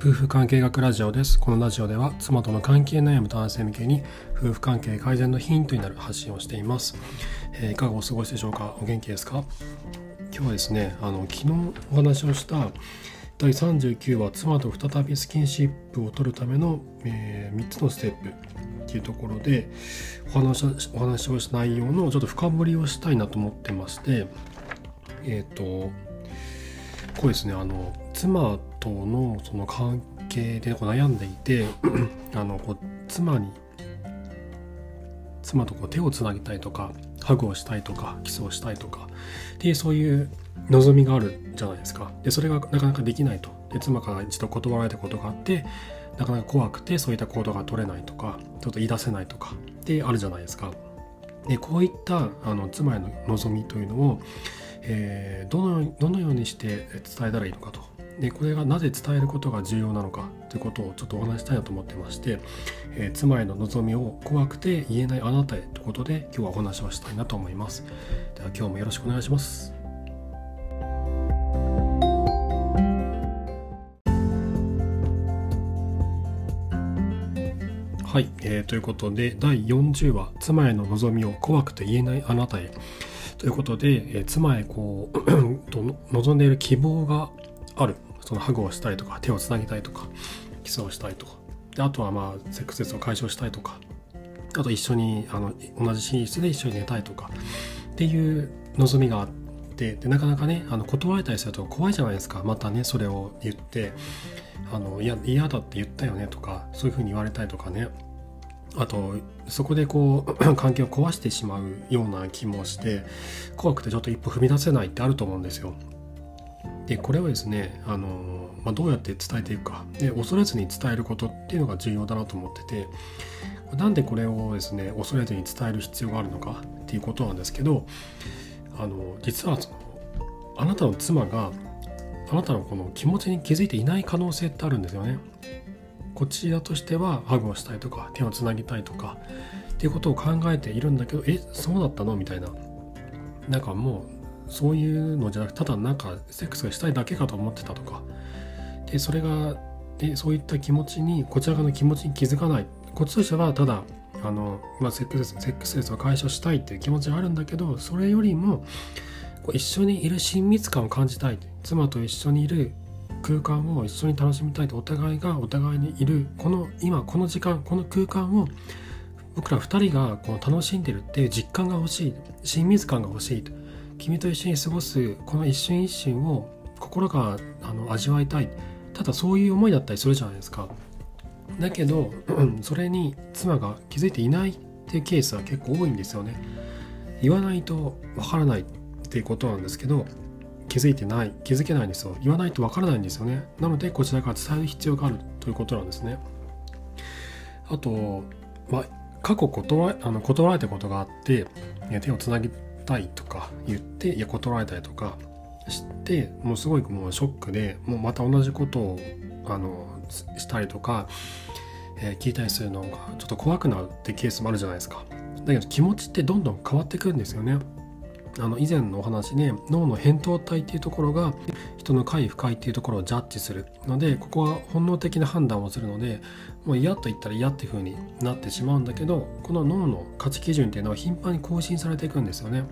夫婦関係学ラジオです。このラジオでは妻との関係悩む男性向けに夫婦関係改善のヒントになる発信をしています。えー、いかがお過ごしでしょうか？お元気ですか？今日はですね、あの昨日お話をした第39話妻と再びスキンシップを取るための、えー、3つのステップっていうところでお話お話をした内容のちょっと深掘りをしたいなと思ってましてえっ、ー、とこうですねあの妻とのその関係でこう悩んでいて あのこう妻に妻とこう手をつなぎたいとかハグをしたいとかキスをしたいとかっていうそういう望みがあるじゃないですか。でそれがなかなかできないと。で妻から一度断られたことがあってなかなか怖くてそういった行動が取れないとかちょっと言い出せないとかってあるじゃないですか。でこういったあの妻への望みというのを、えー、どのどのようにして伝えたらいいのかと。でこれがなぜ伝えることが重要なのかということをちょっとお話したいなと思ってまして、えー、妻への望みを怖くて言えないあなたへということで今日はお話をしたいなと思います。では今日もよろしくお願いします。はい、えー、ということで第40話「妻への望みを怖くて言えないあなたへ」ということで、えー、妻へこう 望んでいる希望がある。そのハグをしたいとか手をつなぎたいとかキスをしたいとか。であとはまあセックスレスを解消したいとか。あと一緒にあの同じ寝室で一緒に寝たいとか。っていう望みがあって。でなかなかねあの断られたりすると怖いじゃないですか。またねそれを言って。あの嫌だって言ったよねとかそういうふうに言われたりとかね。あとそこでこう 関係を壊してしまうような気もして怖くてちょっと一歩踏み出せないってあると思うんですよ。でこれはですねあの、まあ、どうやって伝えていくかで恐れずに伝えることっていうのが重要だなと思っててなんでこれをですね恐れずに伝える必要があるのかっていうことなんですけどあの実はそのあなたの妻があなたのこの気持ちに気づいていない可能性ってあるんですよね。こちらとしてはハグをしたいとか手をつなぎたいとかっていうことを考えているんだけどえそうだったのみたいななんかもうそういうのじゃなくただなんかセックスがしたいだけかと思ってたとか。でそれがでそういった気持ちにこちら側の気持ちに気づかない。こっちとしてはただあの、まあ、セックスセックスレスを解消したいっていう気持ちがあるんだけどそれよりもこう一緒にいる親密感を感じたい。妻と一緒にいる空間を一緒に楽しみたいとお互いがお互いにいるこの今この時間この空間を僕ら2人がこの楽しんでるっていう実感が欲しい。親密感が欲しいと。君と一緒に過ごすこの一瞬一瞬を心があの味わいたい。ただそういう思いだったりするじゃないですか。だけど それに妻が気づいていないっていうケースは結構多いんですよね。言わないとわからないっていうことなんですけど気づいてない気づけないんですよ。言わないとわからないんですよね。なのでこちらから伝える必要があるということなんですね。あと、まあ、過去断あの断られたことがあって手をつなぎたいとか言っていや断られたりとかしてもうすごいもうショックでもうまた同じことをあのしたりとか、えー、聞いたりするのがちょっと怖くなるってケースもあるじゃないですか。だけど気持ちってどんどん変わってくるんですよね。あの以前のお話で脳の扁桃体っていうところが人の快不快っていうところをジャッジするのでここは本能的な判断をするのでもう嫌と言ったら嫌っていう風になってしまうんだけどこの脳の価値基準っていうのは頻繁に更新されていくんですよね。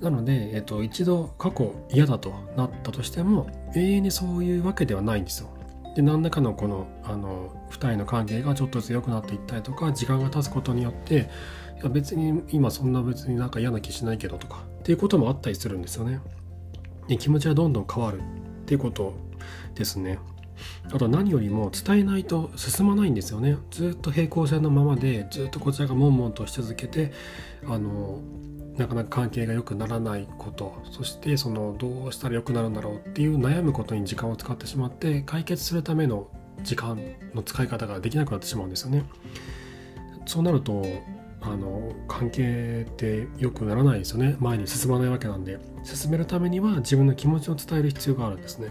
なので、えっと、一度過去嫌だとなったとしても永遠にそういうわけではないんですよ。で何らかのこのあの2人の関係がちょっとずつ良くなっていったりとか時間が経つことによっていや別に今そんな別になんか嫌な気しないけどとかっていうこともあったりするんですよね。で気持ちはどんどん変わるっていうことですね。あと何よりも伝えないと進まないんですよね。ずっと平行線のままでずっとこちらが悶々とし続けてあのなかなか関係が良くならないことそしてそのどうしたら良くなるんだろうっていう悩むことに時間を使ってしまって解決するための時間の使い方ができなくなってしまうんですよね。そうなるとあの関係って良くならないですよね前に進まないわけなんで進めるためには自分の気持ちを伝える必要があるんですね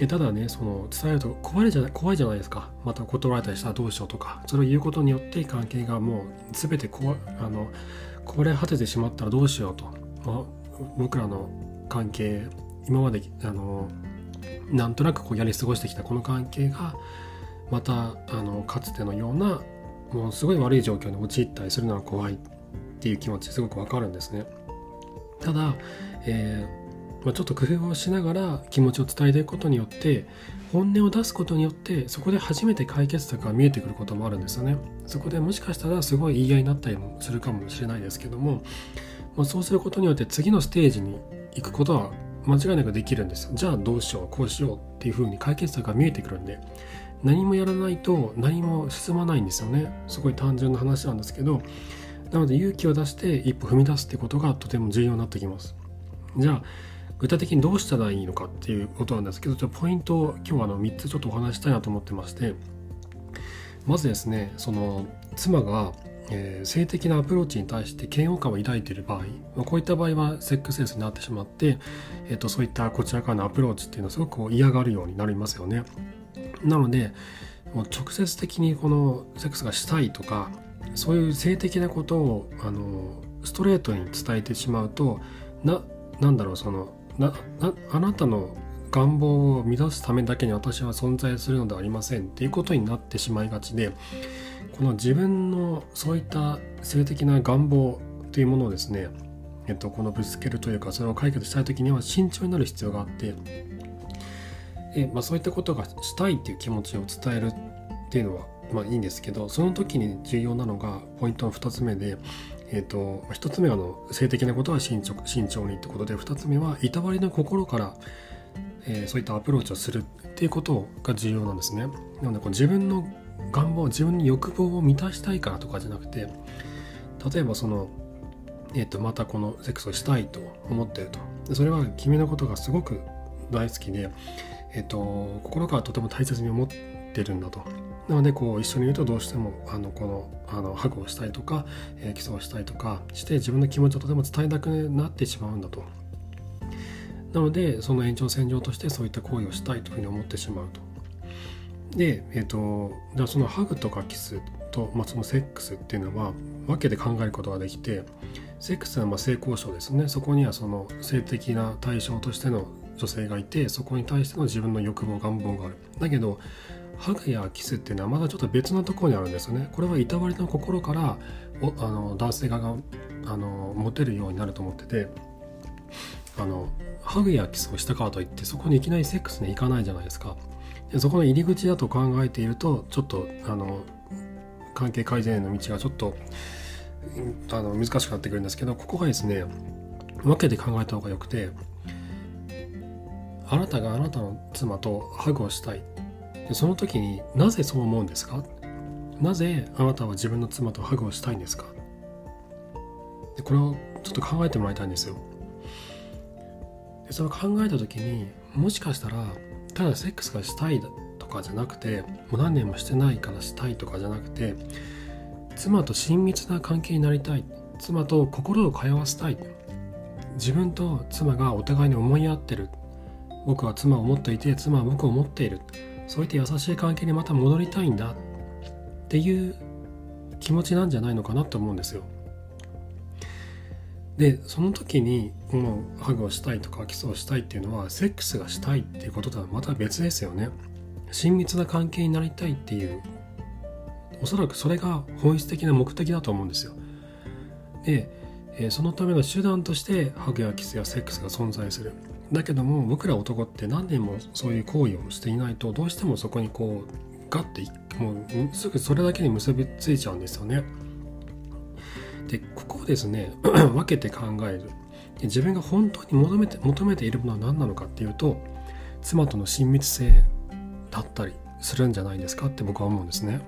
えただねその伝えると怖いじゃない怖いじゃないですか。また断られたりしたらどうしようとか。それを言うことによって関係がもう全てこあのこれ果ててしまったらどうしようと、まあ、僕らの関係今まであのなんとなくこうやり過ごしてきたこの関係がまたあのかつてのようなもうすごい悪い状況に陥ったりするのは怖いっていう気持ちすごくわかるんですね。ただ、えー、まあ、ちょっと工夫をしながら気持ちを伝えていくことによって本音を出すことによってそこで初めて解決策が見えてくることもあるんですよね。そこでもしかしたらすごい言い合いになったりもするかもしれないですけども、まあ、そうすることによって次のステージに行くことは間違いなくできるんですじゃあどうしようこうしようっていうふうに解決策が見えてくるんで何もやらないと何も進まないんですよね。すごい単純な話なんですけどなので勇気を出して一歩踏み出すってことがとても重要になってきます。じゃあ具体的にどうしたらいいのかっていうことなんですけどじゃポイントを今日はあの3つちょっとお話したいなと思ってましてまずですねその妻がえー、性的なアプローチに対して嫌悪感を抱いている場合、まあ、こういった場合はセックスレスになってしまって、えー、とそういったこちらからのアプローチっていうのはすごく嫌がるようになりますよね。なのでもう直接的にこのセックスがしたいとかそういう性的なことをあのストレートに伝えてしまうとななんだろうそのなあなたの願望を満たすためだけに私は存在するのではありませんっていうことになってしまいがちでこの自分のそういった性的な願望というものをですね、えっと、このぶつけるというかそれを解決したい時には慎重になる必要があってえ、まあ、そういったことがしたいっていう気持ちを伝えるっていうのはまあいいんですけどその時に重要なのがポイントの2つ目で、えーと、1つ目はの性的なことは慎重慎重にってことで2つ目はいたわりの心から、えー、そういったアプローチをするっていうことが重要なんですね。なのでこう自分の願望自分に欲望を満たしたいからとかじゃなくて例えばその、えー、とまたこのセックスをしたいと思ってるとそれは君のことがすごく大好きで、えーと、心からとても大切に思ってるんだとなのでこう一緒にいるとどうしてもあのこのあのハグをしたいとか、えー、キスをしたいとかして自分の気持ちをとても伝えたくなってしまうんだと。なのでその延長線上としてそういった行為をしたいというふうに思ってしまうと。で、えーと、じゃそのハグとかキスと、まあ、そのセックスっていうのは分けて考えることができてセックスはまあ性交渉ですね。そこにはその性的な対象としての女性がいてそこに対しての自分の欲望願望がある。だけどハグやキスっていうのはまだちょっと別のところにあるんですよね。これはいたわりの心からおあの男性側があの持てるようになると思っててあのハグやキスをしたからといってそこにいきなりセックスに行かないじゃないですか。でそこの入り口だと考えているとちょっとあの関係改善への道がちょっとあの難しくなってくるんですけどここがですね分けて考えた方がよくてあなたがあなたの妻とハグをしたい。その時になぜそう思うんですか？なぜあなたは自分の妻とハグをしたいんですか？でこれをちょっと考えてもらいたいんですよ。でそれを考えた時にもしかしたらただセックスがしたいとかじゃなくてもう何年もしてないからしたいとかじゃなくて妻と親密な関係になりたい妻と心を通わせたい自分と妻がお互いに思い合ってる。僕は妻を持っていて妻は僕を持っている。そういった優しい関係にまた戻りたいんだっていう気持ちなんじゃないのかなと思うんですよ。でその時にもうハグをしたいとかキスをしたいっていうのはセックスがしたいっていうこととはまた別ですよね。親密な関係になりたいっていうおそらくそれが本質的な目的だと思うんですよ。で、そのための手段としてハグやキスやセックスが存在する。だけども僕ら男って何年もそういう行為をしていないとどうしてもそこにこうガッてもうすぐそれだけに結びついちゃうんですよね。でここをですね 分けて考える。自分が本当に求めて求めているものは何なのかっていうと妻との親密性だったりするんじゃないですかって僕は思うんですね。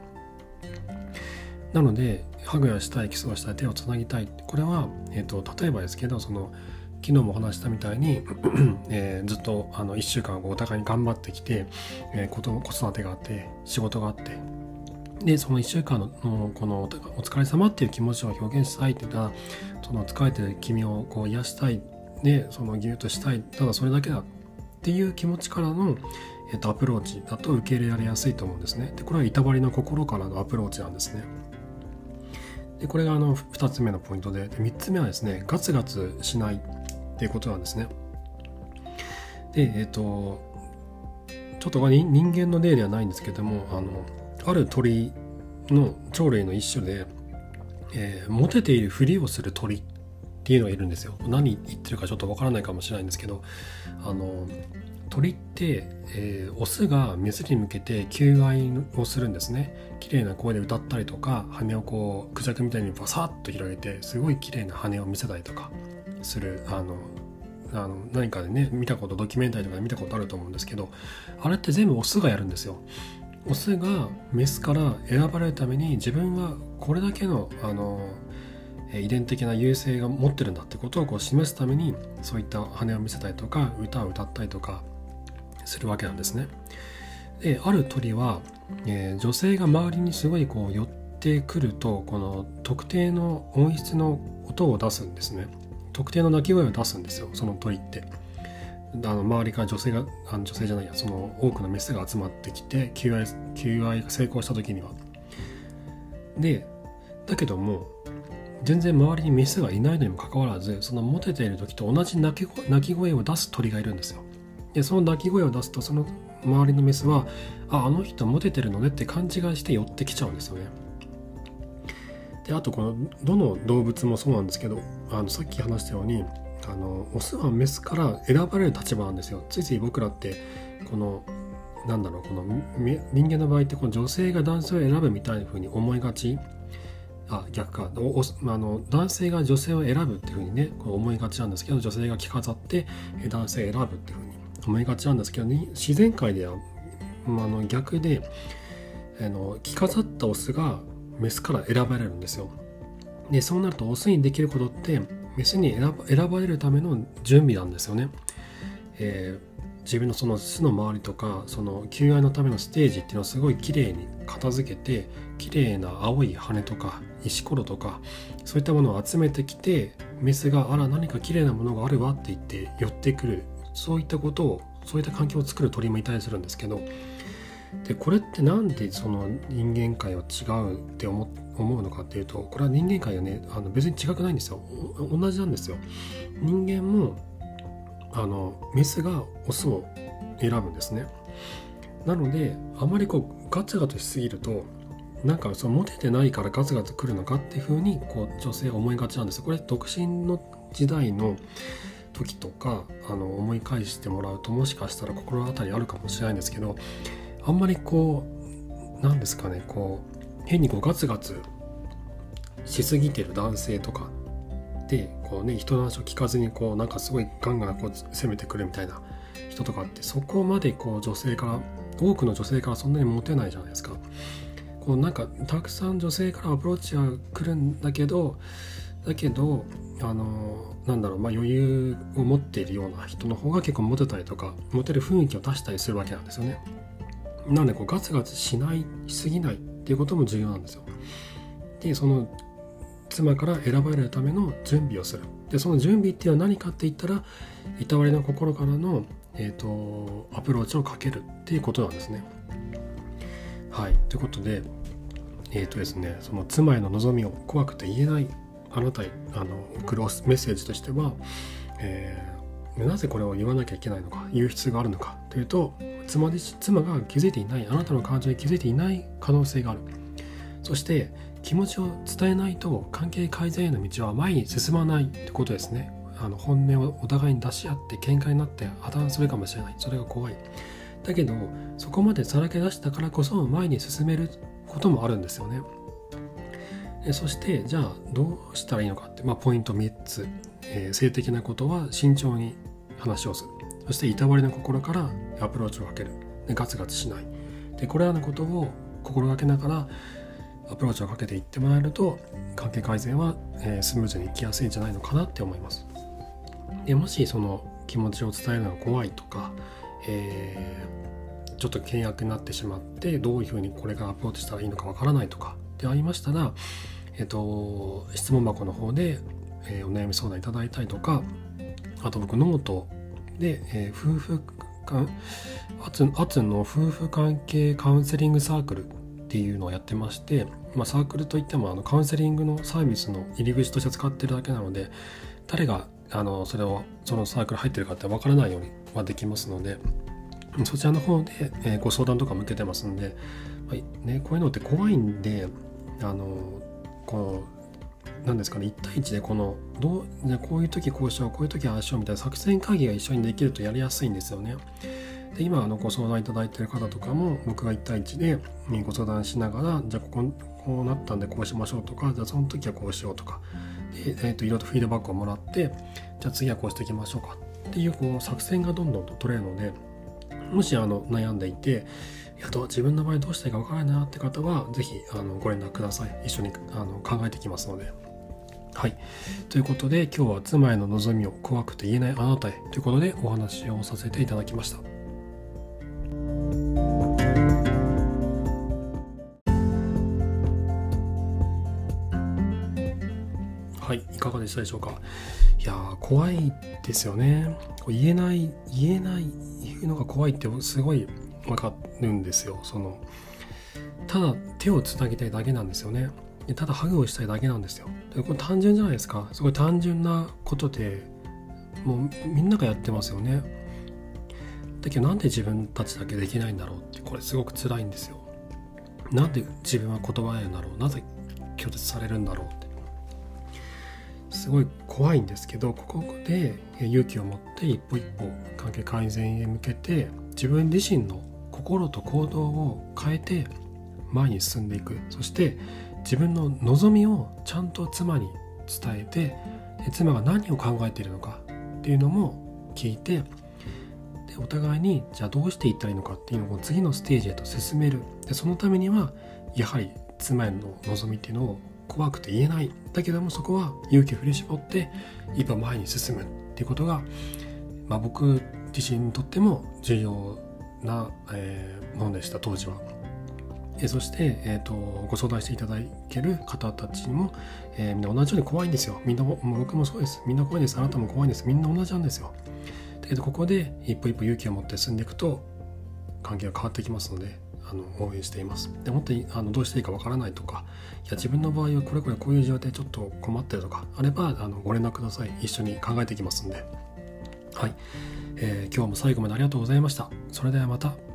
なのでハグやしたいキスをしたい手をつなぎたい。これは、えーと、例えばですけどその昨日も話したみたいに、えー、ずっとあの1週間お互いに頑張ってきて、えー、子育てがあって仕事があって。でその1週間のこのお疲れ様っていう気持ちを表現したいって言ったらその疲れてる君をこう癒したい。でそのギュッとしたい。ただそれだけだっていう気持ちからの、えっと、アプローチだと受け入れられやすいと思うんですね。でこれはいたわりの心からのアプローチなんですね。でこれがあの2つ目のポイントで。で3つ目はですねガツガツしない。っていうことなんですね。でえっ、とちょっと人間の例ではないんですけどもあのある鳥の鳥類の一種で、えー、モテているふりをする鳥っていうのがいるんですよ。何言ってるかちょっとわからないかもしれないんですけどあの鳥って、えー、オスがメスに向けて求愛をするんですね。綺麗な声で歌ったりとか羽をこうクジャクみたいにバサッと広げてすごい綺麗な羽を見せたりとか。するあのあの何かでね見たことドキュメンタリーとかで見たことあると思うんですけどあれって全部オスがやるんですよオスがメスから選ばれるために自分はこれだけのあの遺伝的な優勢が持ってるんだってことをこう示すためにそういった羽を見せたりとか歌を歌ったりとかするわけなんですね。である鳥は、えー、女性が周りにすごいこう寄ってくるとこの特定の音質の音を出すんですね。特定の鳴き声を出すんですよその鳥って。あの周りから女性があの女性じゃないやその多くのメスが集まってきて求愛求愛が成功した時には。でだけども全然周りにメスがいないのにもかかわらずそのモテている時と同じ鳴き声を出す鳥がいるんですよ。でその鳴き声を出すとその周りのメスはああの人モテてるのねって勘違いして寄ってきちゃうんですよね。であとこのどの動物もそうなんですけどあのさっき話したようにあのオスはメスから選ばれる立場なんですよ。ついつい僕らってこのなんだろうこの人間の場合ってこの女性が男性を選ぶみたいな風に思いがち。あ逆か。おあの男性が女性を選ぶっていう風にねこう思いがちなんですけど女性が着飾って男性選ぶっていう風に思いがちなんですけど、ね、自然界では、まあ、の逆であの着飾ったオスがメスから選ばれるんですよ。でそうなるとオスにできることってメスに選ばれるための準備なんですよね。えー、自分のその巣の周りとかその求愛のためのステージっていうのをすごい綺麗に片付けて綺麗な青い羽とか石ころとかそういったものを集めてきてメスがあら何か綺麗なものがあるわって言って寄ってくるそういったことをそういった環境を作る鳥もいたりするんですけどでこれって何でその人間界は違うって思うのかっていうとこれは人間界はねあの別に違くないんですよ。同じなんですよ。人間もあのメスがオスを選ぶんですね。なのであまりこうガツガツしすぎるとなんかそのモテてないからガツガツ来るのかっていうふうにこう女性は思いがちなんですこれ独身の時代の時とかあの思い返してもらうともしかしたら心当たりあるかもしれないんですけどあんまりこう何ですかねこう変にこうガツガツしすぎてる男性とかでこうね人の話を聞かずにこうなんかすごいガンガンこう攻めてくるみたいな人とかってそこまでこう女性から多くの女性からそんなにモテないじゃないですか。こうなんかたくさん女性からアプローチは来るんだけどだけどあのなんだろう、まあ、余裕を持っているような人の方が結構モテたりとかモテる雰囲気を出したりするわけなんですよね。なのでこうガツガツしないしすぎないっていうことも重要なんですよ。でその妻から選ばれるための準備をする。でその準備っていうのは何かって言ったらいたわりの心からの、えーと、アプローチをかけるっていうことなんですね。はいということでえっ、ー、とですねその妻への望みを怖くて言えないあなたへあの送るメッセージとしては、えー、なぜこれを言わなきゃいけないのか言う必要があるのかというと妻妻が気づいていないあなたの感情に気づいていない可能性がある。そして気持ちを伝えないと関係改善への道は前に進まないってことですね。あの本音をお互いに出し合って喧嘩になって破綻するかもしれない。それが怖い。だけどそこまでさらけ出したからこそ前に進めることもあるんですよね。そしてじゃあどうしたらいいのかって、まあ、ポイント3つ、えー、性的なことは慎重に話をする。そしていたわりの心からアプローチをかける。でガツガツしない。でこれらのことを心がけながらアプローチをかけていってもらえると関係改善は、え、スムーズにいきやすいんじゃないのかなって思います。でもしその気持ちを伝えるのが怖いとか、えー、ちょっと険悪になってしまってどういうふうにこれからアプローチしたらいいのかわからないとかでありましたらえっと、質問箱の方で、えー、お悩み相談いただいたりとか、あと僕ノートで、えー、夫婦間、アツアツの夫婦関係カウンセリングサークルっていうのをやってまして、まあ、サークルといってもあのカウンセリングのサービスの入り口として使ってるだけなので、誰があのそれをそのサークル入ってるかってわからないようにはできますので、そちらの方で、えー、ご相談とかも受けてますんで、はいね、こういうのって怖いんであのこの何ですかね1対1でこのどうじゃこういう時こうしようこういう時ああしようみたいな作戦会議が一緒にできるとやりやすいんですよね。で今あのご相談いただいてる方とかも僕が1対1でご相談しながらじゃあこここうなったんでこうしましょうとかじゃあその時はこうしようとかで、えーと、いろいろとフィードバックをもらってじゃあ次はこうしていきましょうかっていうこう作戦がどんどんと取れるのでもしあの悩んでいていやど自分の場合どうしたいか分からないなって方は是非あのご連絡ください一緒にあの考えていきますので。はい。ということで今日は妻への望みを怖くて言えないあなたへということでお話をさせていただきました。はい、いかがでしたでしょうか？いや怖いですよね。言えない、言えない、言うのが怖いってすごいわかるんですよ。その、ただ手をつなぎたいだけなんですよね。ただハグをしたいだけなんですよ。でこれ単純じゃないですか。すごい単純なことで、もうみんながやってますよね。だけどなんで自分たちだけできないんだろうってこれすごく辛いんですよ。なんで自分は言葉やんだろうなぜ拒絶されるんだろうってすごい怖いんですけどここで勇気を持って一歩一歩関係改善へ向けて自分自身の心と行動を変えて前に進んでいく。そして自分の望みをちゃんと妻に伝えて妻が何を考えているのかっていうのも聞いてでお互いにじゃあどうしていったらいいのかっていうのを次のステージへと進める。でそのためにはやはり妻への望みっていうのを怖くて言えない。だけどもそこは勇気を振り絞って一歩前に進むっていうことが、まあ、僕自身にとっても重要な、えー、ものでした当時は。えそして、えーと、ご相談していただける方たちにも、えー、みんな同じように怖いんですよ。みんなも僕もそうです。みんな怖いです。あなたも怖いです。みんな同じなんですよ。だけどここで一歩一歩勇気を持って進んでいくと関係が変わってきますのであの応援しています。でもっとあのどうしていいかわからないとかいや自分の場合はこれこれこういう状態ちょっと困ってるとかあればあのご連絡ください。一緒に考えていきますんで。はい、えー、今日も最後までありがとうございました。それではまた。